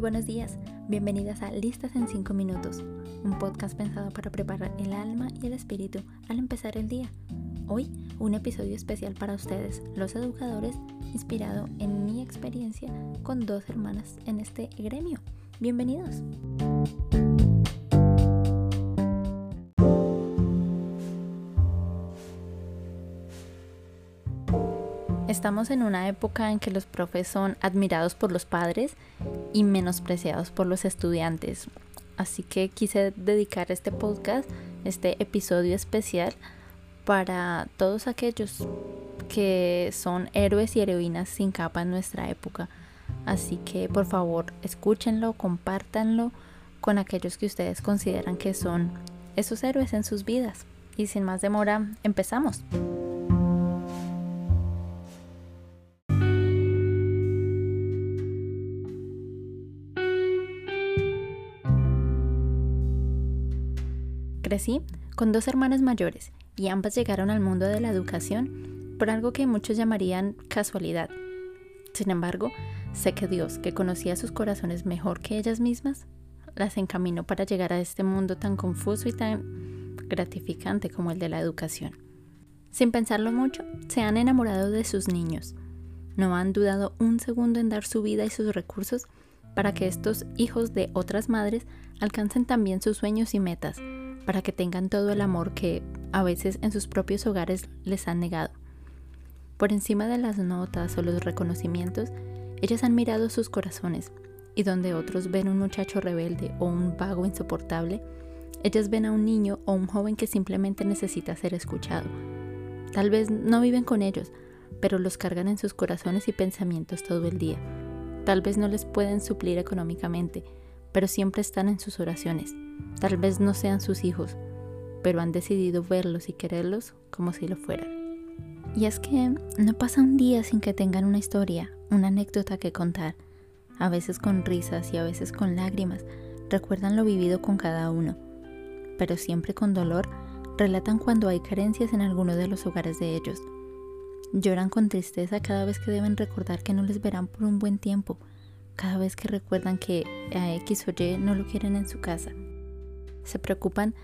Buenos días, bienvenidas a Listas en 5 Minutos, un podcast pensado para preparar el alma y el espíritu al empezar el día. Hoy, un episodio especial para ustedes, los educadores, inspirado en mi experiencia con dos hermanas en este gremio. Bienvenidos. Estamos en una época en que los profes son admirados por los padres y menospreciados por los estudiantes. Así que quise dedicar este podcast, este episodio especial, para todos aquellos que son héroes y heroínas sin capa en nuestra época. Así que por favor escúchenlo, compártanlo con aquellos que ustedes consideran que son esos héroes en sus vidas. Y sin más demora, empezamos. Crecí con dos hermanas mayores y ambas llegaron al mundo de la educación por algo que muchos llamarían casualidad. Sin embargo, sé que Dios, que conocía sus corazones mejor que ellas mismas, las encaminó para llegar a este mundo tan confuso y tan gratificante como el de la educación. Sin pensarlo mucho, se han enamorado de sus niños. No han dudado un segundo en dar su vida y sus recursos para que estos hijos de otras madres alcancen también sus sueños y metas, para que tengan todo el amor que a veces en sus propios hogares les han negado. Por encima de las notas o los reconocimientos, ellas han mirado sus corazones y donde otros ven un muchacho rebelde o un vago insoportable, ellas ven a un niño o un joven que simplemente necesita ser escuchado. Tal vez no viven con ellos, pero los cargan en sus corazones y pensamientos todo el día. Tal vez no les pueden suplir económicamente, pero siempre están en sus oraciones. Tal vez no sean sus hijos, pero han decidido verlos y quererlos como si lo fueran. Y es que no pasa un día sin que tengan una historia, una anécdota que contar. A veces con risas y a veces con lágrimas, recuerdan lo vivido con cada uno. Pero siempre con dolor, relatan cuando hay carencias en alguno de los hogares de ellos. Lloran con tristeza cada vez que deben recordar que no les verán por un buen tiempo, cada vez que recuerdan que a X o Y no lo quieren en su casa. Se preocupan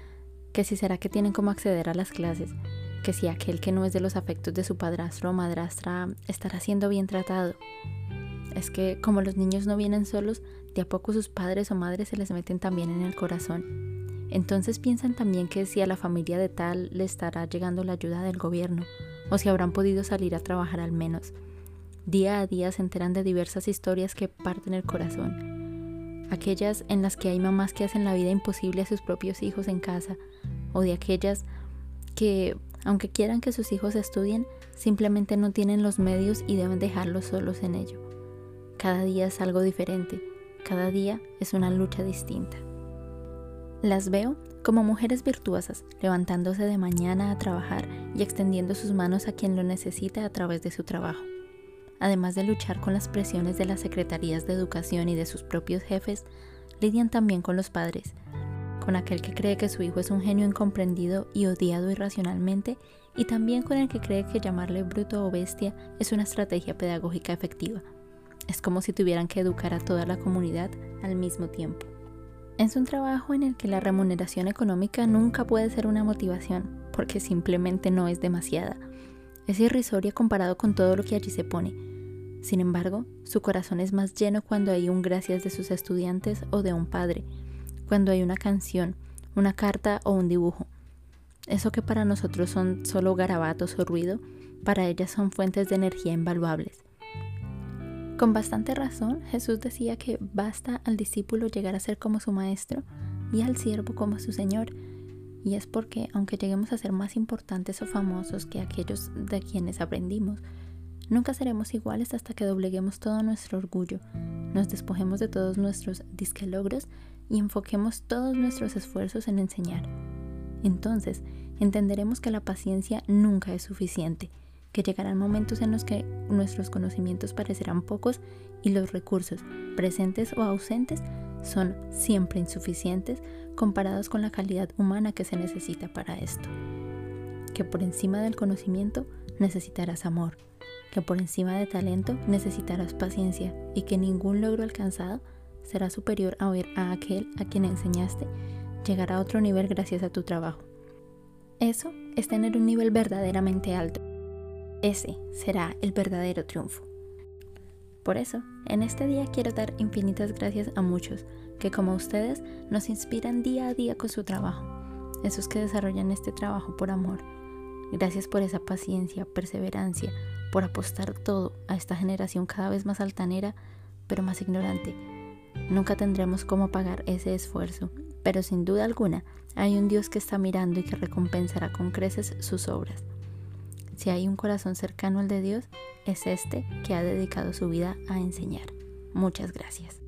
que si será que tienen cómo acceder a las clases, que si aquel que no es de los afectos de su padrastro o madrastra estará siendo bien tratado. Es que como los niños no vienen solos, de a poco sus padres o madres se les meten también en el corazón. Entonces piensan también que si a la familia de tal le estará llegando la ayuda del gobierno, o si habrán podido salir a trabajar al menos. Día a día se enteran de diversas historias que parten el corazón aquellas en las que hay mamás que hacen la vida imposible a sus propios hijos en casa, o de aquellas que, aunque quieran que sus hijos estudien, simplemente no tienen los medios y deben dejarlos solos en ello. Cada día es algo diferente, cada día es una lucha distinta. Las veo como mujeres virtuosas, levantándose de mañana a trabajar y extendiendo sus manos a quien lo necesita a través de su trabajo además de luchar con las presiones de las secretarías de educación y de sus propios jefes, lidian también con los padres, con aquel que cree que su hijo es un genio incomprendido y odiado irracionalmente, y también con el que cree que llamarle bruto o bestia es una estrategia pedagógica efectiva. Es como si tuvieran que educar a toda la comunidad al mismo tiempo. Es un trabajo en el que la remuneración económica nunca puede ser una motivación, porque simplemente no es demasiada. Es irrisoria comparado con todo lo que allí se pone, sin embargo, su corazón es más lleno cuando hay un gracias de sus estudiantes o de un padre, cuando hay una canción, una carta o un dibujo. Eso que para nosotros son solo garabatos o ruido, para ellas son fuentes de energía invaluables. Con bastante razón, Jesús decía que basta al discípulo llegar a ser como su maestro y al siervo como su Señor. Y es porque, aunque lleguemos a ser más importantes o famosos que aquellos de quienes aprendimos, Nunca seremos iguales hasta que dobleguemos todo nuestro orgullo, nos despojemos de todos nuestros disque logros y enfoquemos todos nuestros esfuerzos en enseñar. Entonces, entenderemos que la paciencia nunca es suficiente, que llegarán momentos en los que nuestros conocimientos parecerán pocos y los recursos, presentes o ausentes, son siempre insuficientes comparados con la calidad humana que se necesita para esto. Que por encima del conocimiento necesitarás amor que por encima de talento necesitarás paciencia y que ningún logro alcanzado será superior a oír a aquel a quien enseñaste llegar a otro nivel gracias a tu trabajo. Eso es tener un nivel verdaderamente alto. Ese será el verdadero triunfo. Por eso, en este día quiero dar infinitas gracias a muchos que como ustedes nos inspiran día a día con su trabajo, esos que desarrollan este trabajo por amor. Gracias por esa paciencia, perseverancia, por apostar todo a esta generación cada vez más altanera, pero más ignorante. Nunca tendremos cómo pagar ese esfuerzo, pero sin duda alguna hay un Dios que está mirando y que recompensará con creces sus obras. Si hay un corazón cercano al de Dios, es este que ha dedicado su vida a enseñar. Muchas gracias.